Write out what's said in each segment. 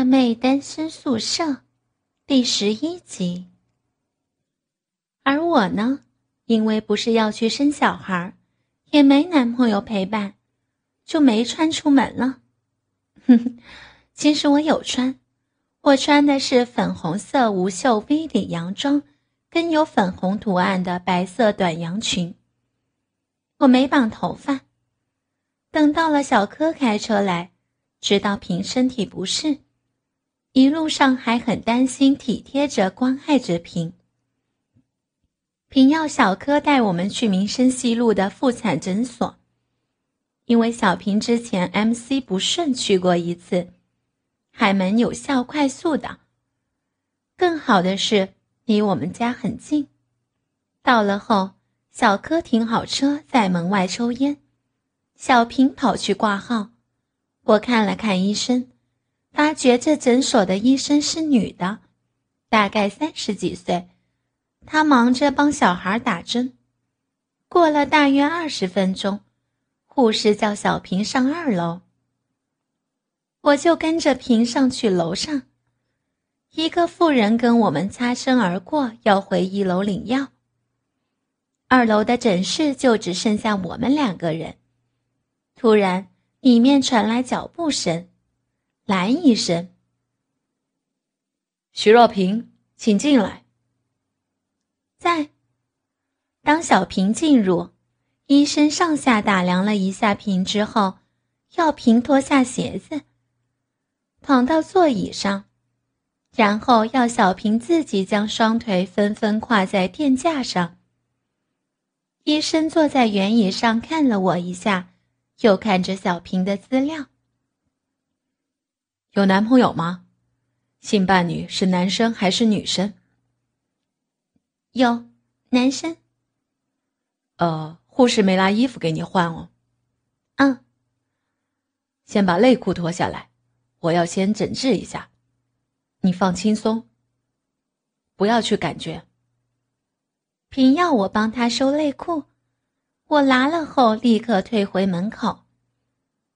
辣妹单身宿舍，第十一集。而我呢，因为不是要去生小孩，也没男朋友陪伴，就没穿出门了。哼哼，其实我有穿，我穿的是粉红色无袖 V 领洋装，跟有粉红图案的白色短洋裙。我没绑头发。等到了小柯开车来，知道平身体不适。一路上还很担心，体贴着、关爱着平。平要小柯带我们去民生西路的妇产诊所，因为小平之前 MC 不顺去过一次，海门有效、快速的。更好的是离我们家很近。到了后，小柯停好车在门外抽烟，小平跑去挂号，我看了看医生。发觉这诊所的医生是女的，大概三十几岁。她忙着帮小孩打针。过了大约二十分钟，护士叫小平上二楼。我就跟着平上去楼上。一个妇人跟我们擦身而过，要回一楼领药。二楼的诊室就只剩下我们两个人。突然，里面传来脚步声。蓝医生，徐若平，请进来。在。当小平进入，医生上下打量了一下平之后，药平脱下鞋子，躺到座椅上，然后要小平自己将双腿纷纷跨在垫架上。医生坐在圆椅上看了我一下，又看着小平的资料。有男朋友吗？性伴侣是男生还是女生？有，男生。呃，护士没拿衣服给你换哦。嗯。先把内裤脱下来，我要先诊治一下。你放轻松，不要去感觉。平要我帮他收内裤，我拿了后立刻退回门口。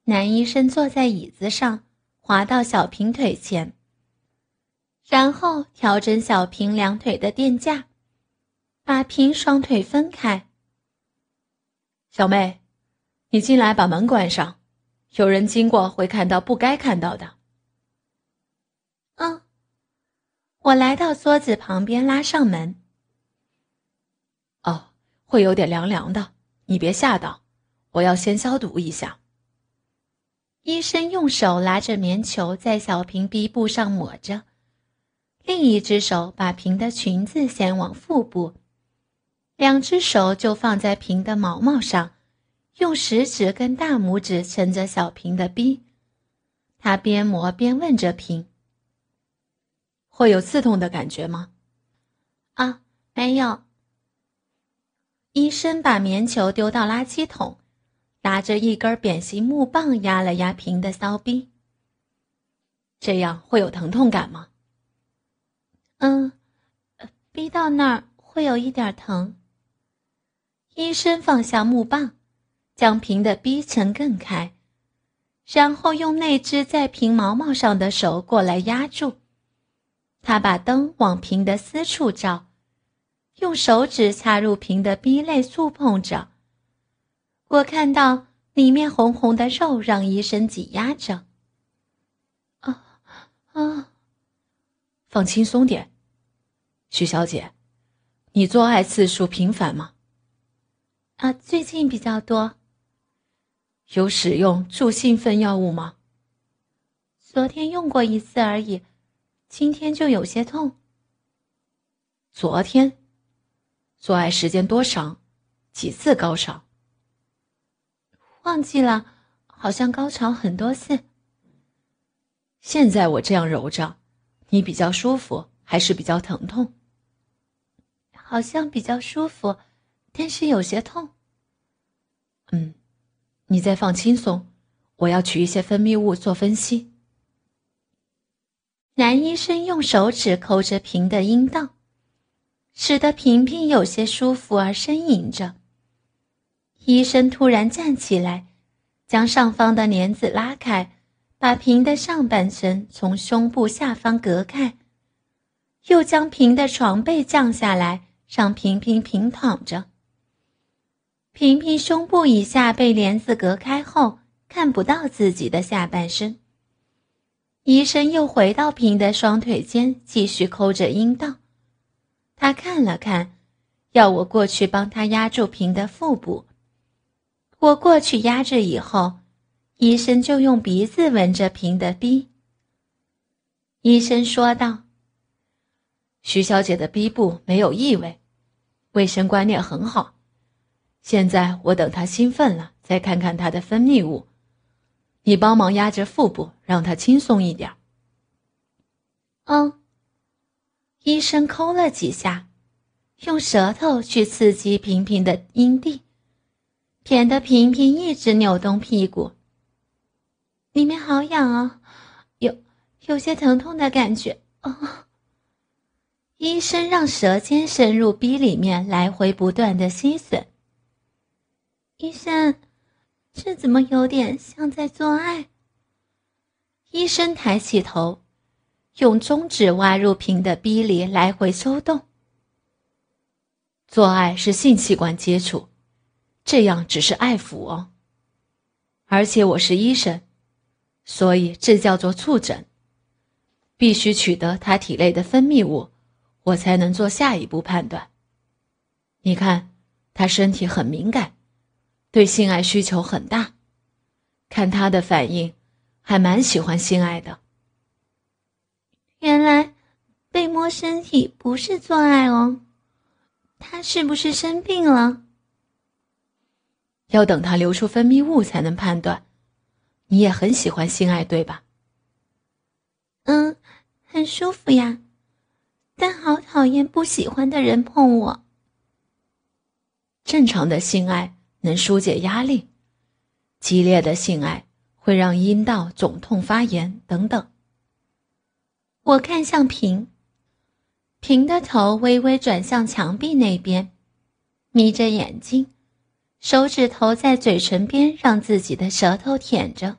男医生坐在椅子上。滑到小平腿前，然后调整小平两腿的垫架，把平双腿分开。小妹，你进来把门关上，有人经过会看到不该看到的。嗯，我来到桌子旁边拉上门。哦，会有点凉凉的，你别吓到，我要先消毒一下。医生用手拿着棉球在小平鼻部上抹着，另一只手把平的裙子掀往腹部，两只手就放在平的毛毛上，用食指跟大拇指撑着小平的逼。他边磨边问着平：“会有刺痛的感觉吗？”“啊，没有。”医生把棉球丢到垃圾桶。拿着一根扁形木棒压了压平的骚逼，这样会有疼痛感吗？嗯，逼到那儿会有一点疼。医生放下木棒，将平的逼层更开，然后用那只在平毛毛上的手过来压住。他把灯往平的私处照，用手指插入平的逼内触碰着。我看到里面红红的肉，让医生挤压着。啊啊！放轻松点，徐小姐，你做爱次数频繁吗？啊，最近比较多。有使用助兴奋药物吗？昨天用过一次而已，今天就有些痛。昨天做爱时间多长？几次高潮？忘记了，好像高潮很多次。现在我这样揉着，你比较舒服还是比较疼痛？好像比较舒服，但是有些痛。嗯，你再放轻松，我要取一些分泌物做分析。男医生用手指抠着平的阴道，使得平平有些舒服而呻吟着。医生突然站起来，将上方的帘子拉开，把平的上半身从胸部下方隔开，又将平的床被降下来，让平平平躺着。平平胸部以下被帘子隔开后，看不到自己的下半身。医生又回到平的双腿间，继续抠着阴道。他看了看，要我过去帮他压住平的腹部。我过去压制以后。医生就用鼻子闻着平的逼。医生说道：“徐小姐的逼部没有异味，卫生观念很好。现在我等她兴奋了，再看看她的分泌物。你帮忙压着腹部，让她轻松一点。”嗯。医生抠了几下，用舌头去刺激平平的阴蒂，舔得平平一直扭动屁股。里面好痒啊，有有些疼痛的感觉哦。医生让舌尖深入逼里面，来回不断的吸吮。医生，这怎么有点像在做爱？医生抬起头，用中指挖入平的逼里，来回抽动。做爱是性器官接触，这样只是爱抚哦。而且我是医生。所以这叫做触诊，必须取得他体内的分泌物，我才能做下一步判断。你看，他身体很敏感，对性爱需求很大，看他的反应，还蛮喜欢性爱的。原来被摸身体不是做爱哦，他是不是生病了？要等它流出分泌物才能判断。你也很喜欢性爱，对吧？嗯，很舒服呀，但好讨厌不喜欢的人碰我。正常的性爱能疏解压力，激烈的性爱会让阴道肿痛发炎等等。我看向平，平的头微微转向墙壁那边，眯着眼睛，手指头在嘴唇边让自己的舌头舔着。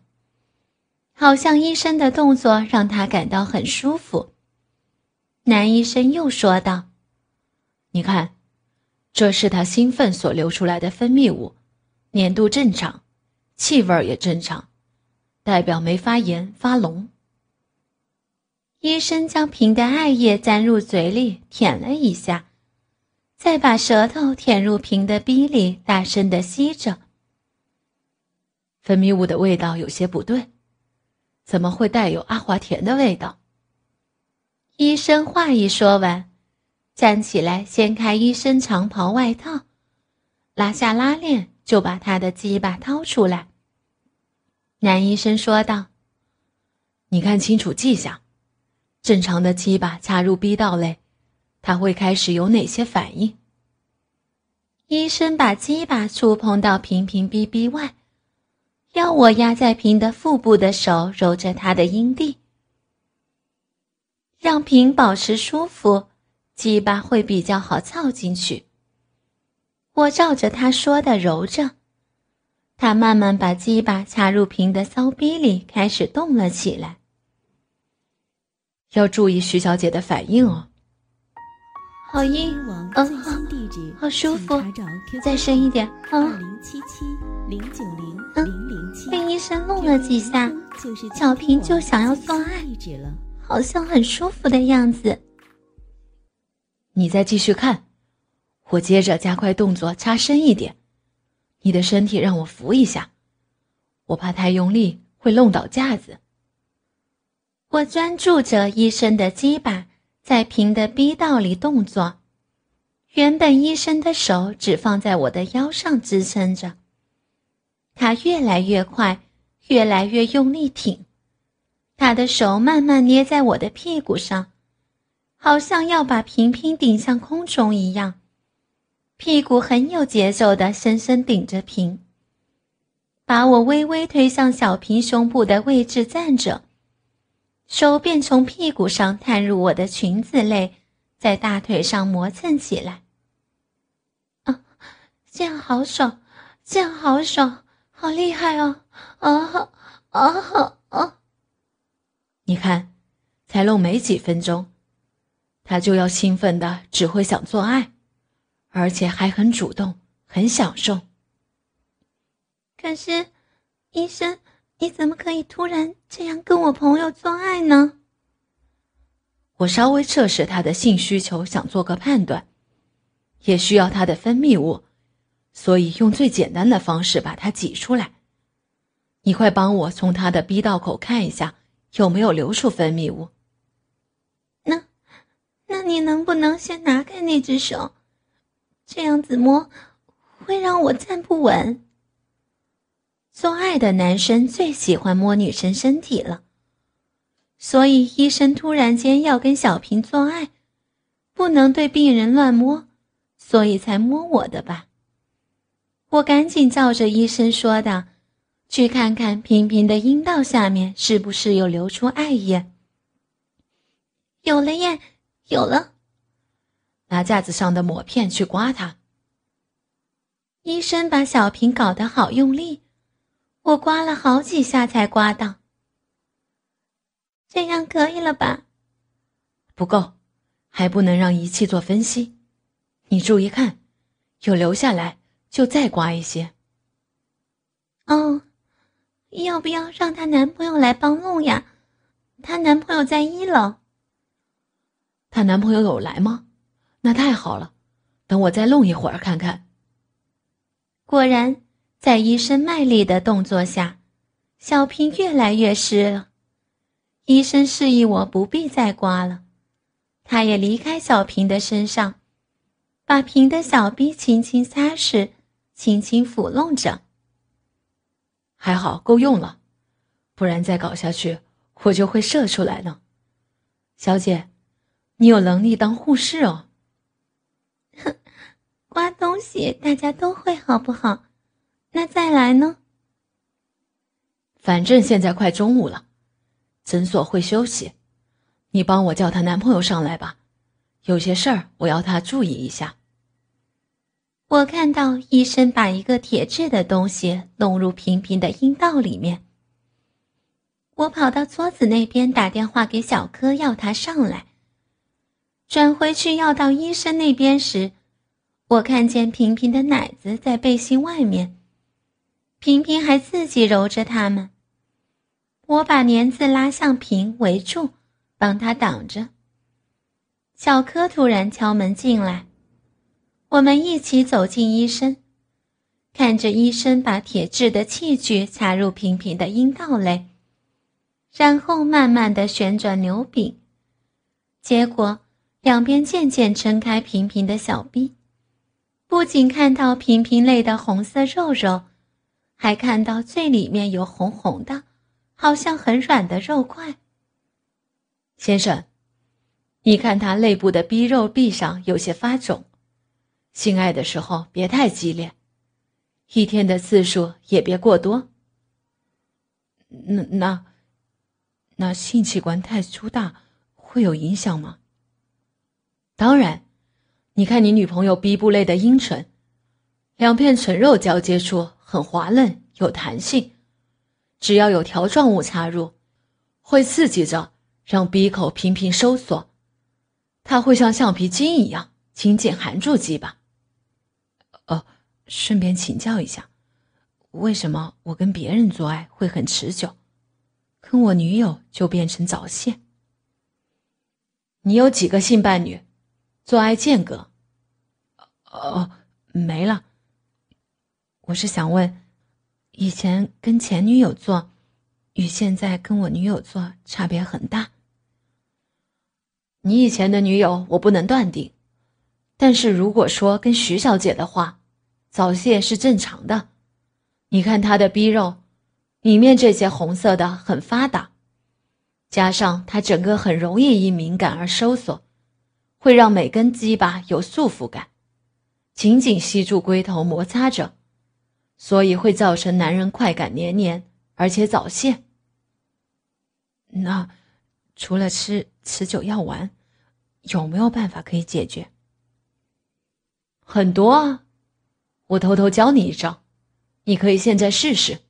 好像医生的动作让他感到很舒服。男医生又说道：“你看，这是他兴奋所流出来的分泌物，粘度正常，气味也正常，代表没发炎发脓。”医生将瓶的艾叶沾入嘴里舔了一下，再把舌头舔入瓶的鼻里，大声的吸着。分泌物的味道有些不对。怎么会带有阿华田的味道？医生话一说完，站起来掀开医生长袍外套，拉下拉链，就把他的鸡巴掏出来。男医生说道：“你看清楚迹象，正常的鸡巴插入逼道内，他会开始有哪些反应？”医生把鸡巴触碰到平平逼逼外。要我压在平的腹部的手揉着他的阴蒂，让平保持舒服，鸡巴会比较好操进去。我照着他说的揉着，他慢慢把鸡巴插入平的骚逼里，开始动了起来。要注意徐小姐的反应哦。好硬，嗯，好舒服，再深一点，嗯。被医生弄了几下，小平就想要做爱，好像很舒服的样子。你再继续看，我接着加快动作，插深一点。你的身体让我扶一下，我怕太用力会弄倒架子。我专注着医生的鸡巴在平的逼道里动作，原本医生的手只放在我的腰上支撑着。他越来越快，越来越用力挺，他的手慢慢捏在我的屁股上，好像要把平平顶向空中一样。屁股很有节奏的深深顶着平，把我微微推向小平胸部的位置站着，手便从屁股上探入我的裙子内，在大腿上磨蹭起来。啊，这样好爽，这样好爽。好厉害哦！啊啊啊！你看，才弄没几分钟，他就要兴奋的只会想做爱，而且还很主动，很享受。可是，医生，你怎么可以突然这样跟我朋友做爱呢？我稍微测试他的性需求，想做个判断，也需要他的分泌物，所以用最简单的方式把它挤出来。你快帮我从他的逼道口看一下。有没有流出分泌物？那，那你能不能先拿开那只手？这样子摸会让我站不稳。做爱的男生最喜欢摸女生身体了，所以医生突然间要跟小平做爱，不能对病人乱摸，所以才摸我的吧。我赶紧照着医生说的。去看看平平的阴道下面是不是有流出艾叶？有了耶，有了。拿架子上的抹片去刮它。医生把小平搞得好用力，我刮了好几下才刮到。这样可以了吧？不够，还不能让仪器做分析。你注意看，有留下来就再刮一些。哦。要不要让她男朋友来帮弄呀？她男朋友在一楼。她男朋友有来吗？那太好了，等我再弄一会儿看看。果然，在医生卖力的动作下，小瓶越来越湿了。医生示意我不必再刮了，他也离开小瓶的身上，把瓶的小臂轻轻擦拭，轻轻抚弄着。还好够用了，不然再搞下去我就会射出来呢。小姐，你有能力当护士哦。哼，刮东西大家都会，好不好？那再来呢？反正现在快中午了，诊所会休息，你帮我叫她男朋友上来吧，有些事儿我要他注意一下。我看到医生把一个铁质的东西弄入平平的阴道里面。我跑到桌子那边打电话给小柯，要他上来。转回去要到医生那边时，我看见平平的奶子在背心外面，平平还自己揉着它们。我把帘子拉向平围住，帮他挡着。小柯突然敲门进来。我们一起走进医生，看着医生把铁质的器具插入平平的阴道内，然后慢慢的旋转牛柄，结果两边渐渐撑开平平的小臂，不仅看到平平内的红色肉肉，还看到最里面有红红的，好像很软的肉块。先生，你看他肋部的逼肉壁上有些发肿。性爱的时候别太激烈，一天的次数也别过多。那那那性器官太粗大会有影响吗？当然，你看你女朋友逼部内的阴唇，两片唇肉交接处很滑嫩有弹性，只要有条状物插入，会刺激着让鼻口频频收缩，它会像橡皮筋一样紧紧含住鸡巴。哦，顺便请教一下，为什么我跟别人做爱会很持久，跟我女友就变成早泄？你有几个性伴侣？做爱间隔？哦，没了。我是想问，以前跟前女友做，与现在跟我女友做差别很大。你以前的女友我不能断定。但是如果说跟徐小姐的话，早泄是正常的。你看她的逼肉，里面这些红色的很发达，加上她整个很容易因敏感而收缩，会让每根鸡巴有束缚感，紧紧吸住龟头摩擦着，所以会造成男人快感连连，而且早泄。那除了吃持久药丸，有没有办法可以解决？很多啊，我偷偷教你一招，你可以现在试试。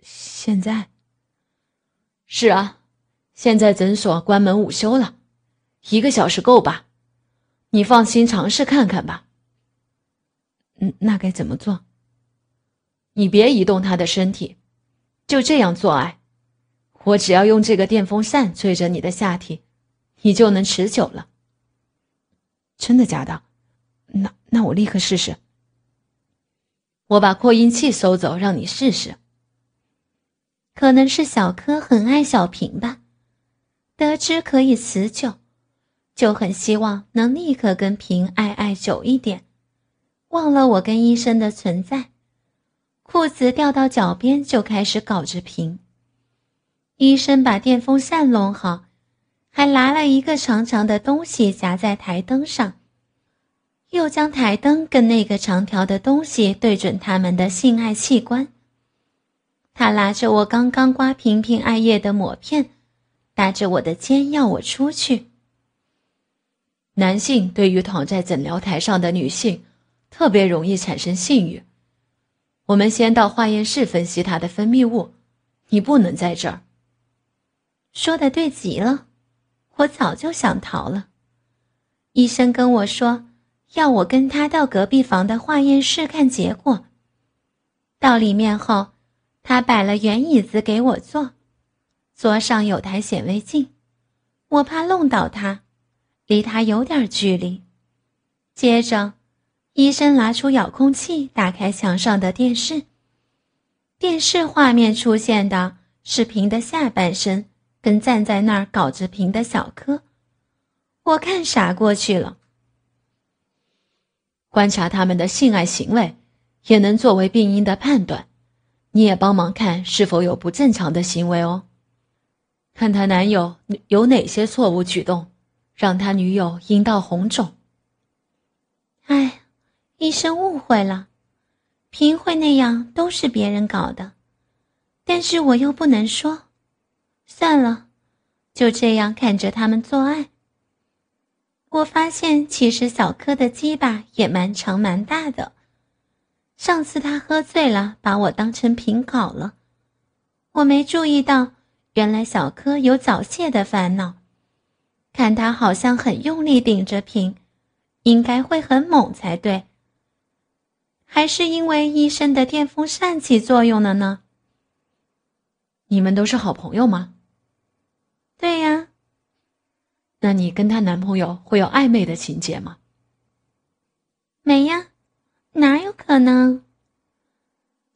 现在？是啊，现在诊所关门午休了，一个小时够吧？你放心尝试看看吧。嗯，那该怎么做？你别移动他的身体，就这样做爱。我只要用这个电风扇吹着你的下体，你就能持久了。真的假的？那那我立刻试试。我把扩音器收走，让你试试。可能是小柯很爱小平吧，得知可以持久，就很希望能立刻跟平爱爱久一点，忘了我跟医生的存在。裤子掉到脚边就开始搞着平。医生把电风扇弄好，还拿了一个长长的东西夹在台灯上，又将台灯跟那个长条的东西对准他们的性爱器官。他拿着我刚刚刮平平艾叶的抹片，搭着我的肩要我出去。男性对于躺在诊疗台上的女性，特别容易产生性欲。我们先到化验室分析他的分泌物，你不能在这儿。说的对极了，我早就想逃了。医生跟我说，要我跟他到隔壁房的化验室看结果。到里面后。他摆了圆椅子给我坐，桌上有台显微镜，我怕弄倒他，离他有点距离。接着，医生拿出遥控器，打开墙上的电视。电视画面出现的是平的下半身跟站在那儿搞着平的小柯，我看傻过去了。观察他们的性爱行为，也能作为病因的判断。你也帮忙看是否有不正常的行为哦，看他男友有哪些错误举动，让他女友阴道红肿。哎，医生误会了，平会那样都是别人搞的，但是我又不能说，算了，就这样看着他们做爱。我发现其实小柯的鸡巴也蛮长蛮大的。上次他喝醉了，把我当成瓶搞了，我没注意到，原来小柯有早泄的烦恼。看他好像很用力顶着瓶，应该会很猛才对。还是因为医生的电风扇起作用了呢？你们都是好朋友吗？对呀。那你跟她男朋友会有暧昧的情节吗？没呀。哪有可能？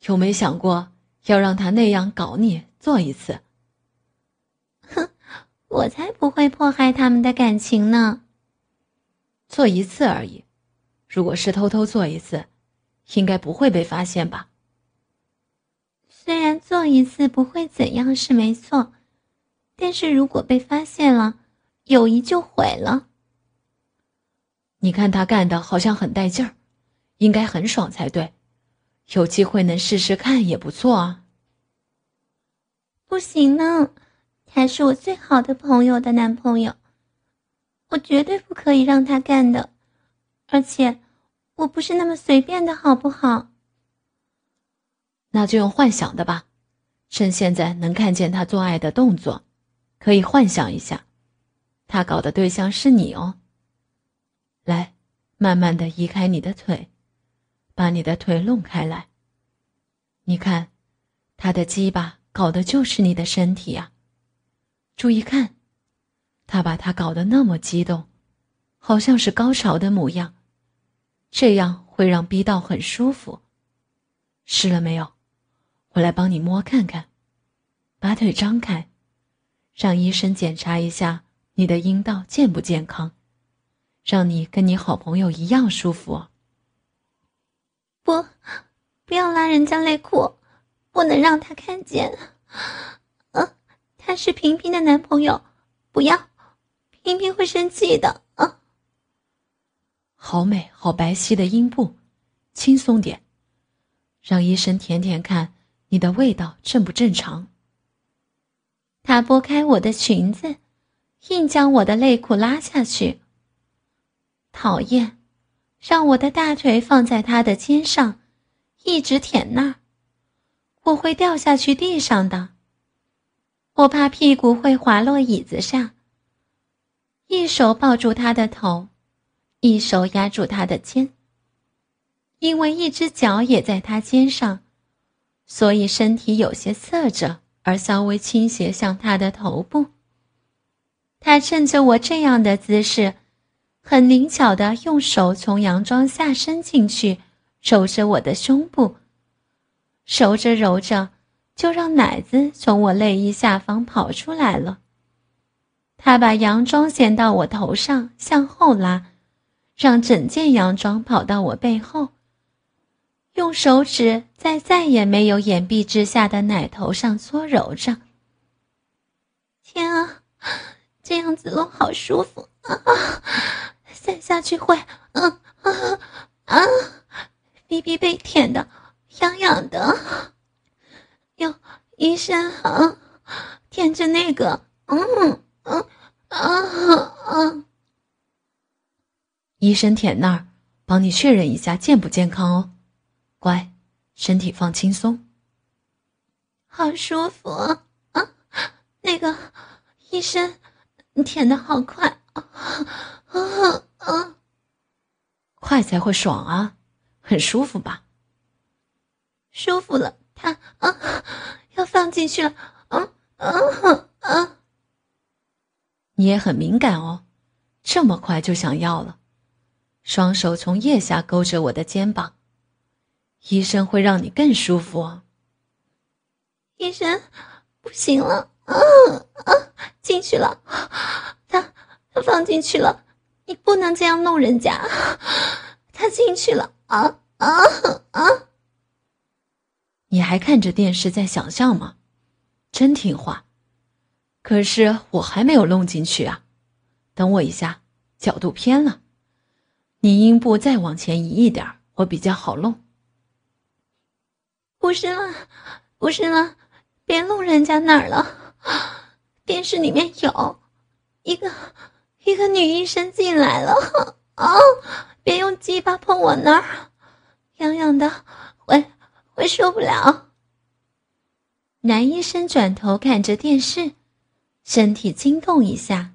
有没想过要让他那样搞你做一次？哼，我才不会迫害他们的感情呢。做一次而已，如果是偷偷做一次，应该不会被发现吧？虽然做一次不会怎样是没错，但是如果被发现了，友谊就毁了。你看他干的好像很带劲儿。应该很爽才对，有机会能试试看也不错啊。不行呢，他是我最好的朋友的男朋友，我绝对不可以让他干的，而且我不是那么随便的，好不好？那就用幻想的吧，趁现在能看见他做爱的动作，可以幻想一下，他搞的对象是你哦。来，慢慢的移开你的腿。把你的腿弄开来。你看，他的鸡巴搞的就是你的身体啊！注意看，他把他搞得那么激动，好像是高潮的模样，这样会让逼到很舒服。湿了没有？我来帮你摸看看。把腿张开，让医生检查一下你的阴道健不健康，让你跟你好朋友一样舒服。不，不要拉人家内裤，不能让他看见。嗯，他是平平的男朋友，不要，平平会生气的。啊，好美，好白皙的阴部，轻松点，让医生舔舔看你的味道正不正常。他拨开我的裙子，硬将我的内裤拉下去。讨厌。让我的大腿放在他的肩上，一直舔那儿，我会掉下去地上的。我怕屁股会滑落椅子上，一手抱住他的头，一手压住他的肩。因为一只脚也在他肩上，所以身体有些侧着，而稍微倾斜向他的头部。他趁着我这样的姿势，很灵巧的用手从洋装下伸进去，揉着我的胸部。揉着揉着，就让奶子从我内衣下方跑出来了。他把洋装掀到我头上，向后拉，让整件洋装跑到我背后。用手指在再也没有掩蔽之下的奶头上搓揉着。天啊！这样子弄好舒服啊！再下去会，嗯啊啊，逼逼被舔的痒痒的。哟医生啊，舔着那个，嗯嗯啊啊。医生舔那儿，帮你确认一下健不健康哦。乖，身体放轻松。好舒服啊！那个医生。你舔的好快啊啊啊！快才会爽啊，很舒服吧？舒服了，他啊要放进去了，啊啊啊！你也很敏感哦，这么快就想要了？双手从腋下勾着我的肩膀，医生会让你更舒服哦。医生，不行了。啊啊！进去了，他他放进去了，你不能这样弄人家。他进去了，啊啊啊！你还看着电视在想象吗？真听话。可是我还没有弄进去啊，等我一下，角度偏了，你阴部再往前移一点，我比较好弄。不是了，不是了，别弄人家哪儿了。电视里面有一个一个女医生进来了啊！别用鸡巴碰我那儿，痒痒的，会会受不了。男医生转头看着电视，身体惊动一下，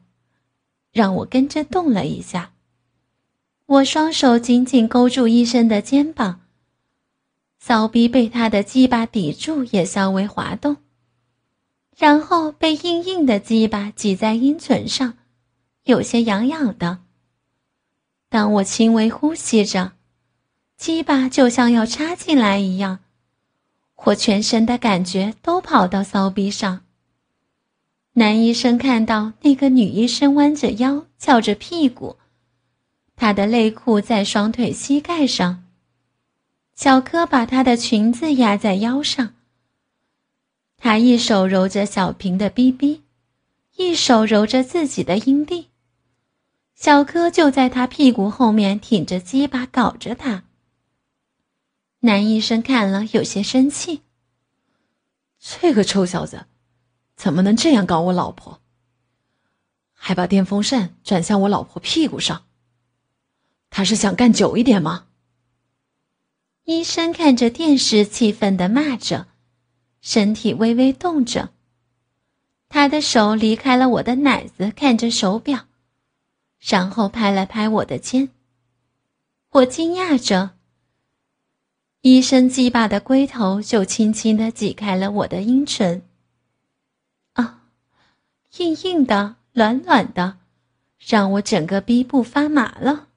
让我跟着动了一下。我双手紧紧勾住医生的肩膀，骚逼被他的鸡巴抵住，也稍微滑动。然后被硬硬的鸡巴挤在阴唇上，有些痒痒的。当我轻微呼吸着，鸡巴就像要插进来一样，我全身的感觉都跑到骚逼上。男医生看到那个女医生弯着腰翘着屁股，她的内裤在双腿膝盖上，小柯把她的裙子压在腰上。他一手揉着小平的逼逼，一手揉着自己的阴蒂。小柯就在他屁股后面挺着鸡巴搞着他。男医生看了有些生气：“这个臭小子，怎么能这样搞我老婆？还把电风扇转向我老婆屁股上？他是想干久一点吗？”医生看着电视，气愤的骂着。身体微微动着，他的手离开了我的奶子，看着手表，然后拍了拍我的肩。我惊讶着，医生鸡巴的龟头就轻轻的挤开了我的阴唇。啊，硬硬的，软软的，让我整个逼部发麻了。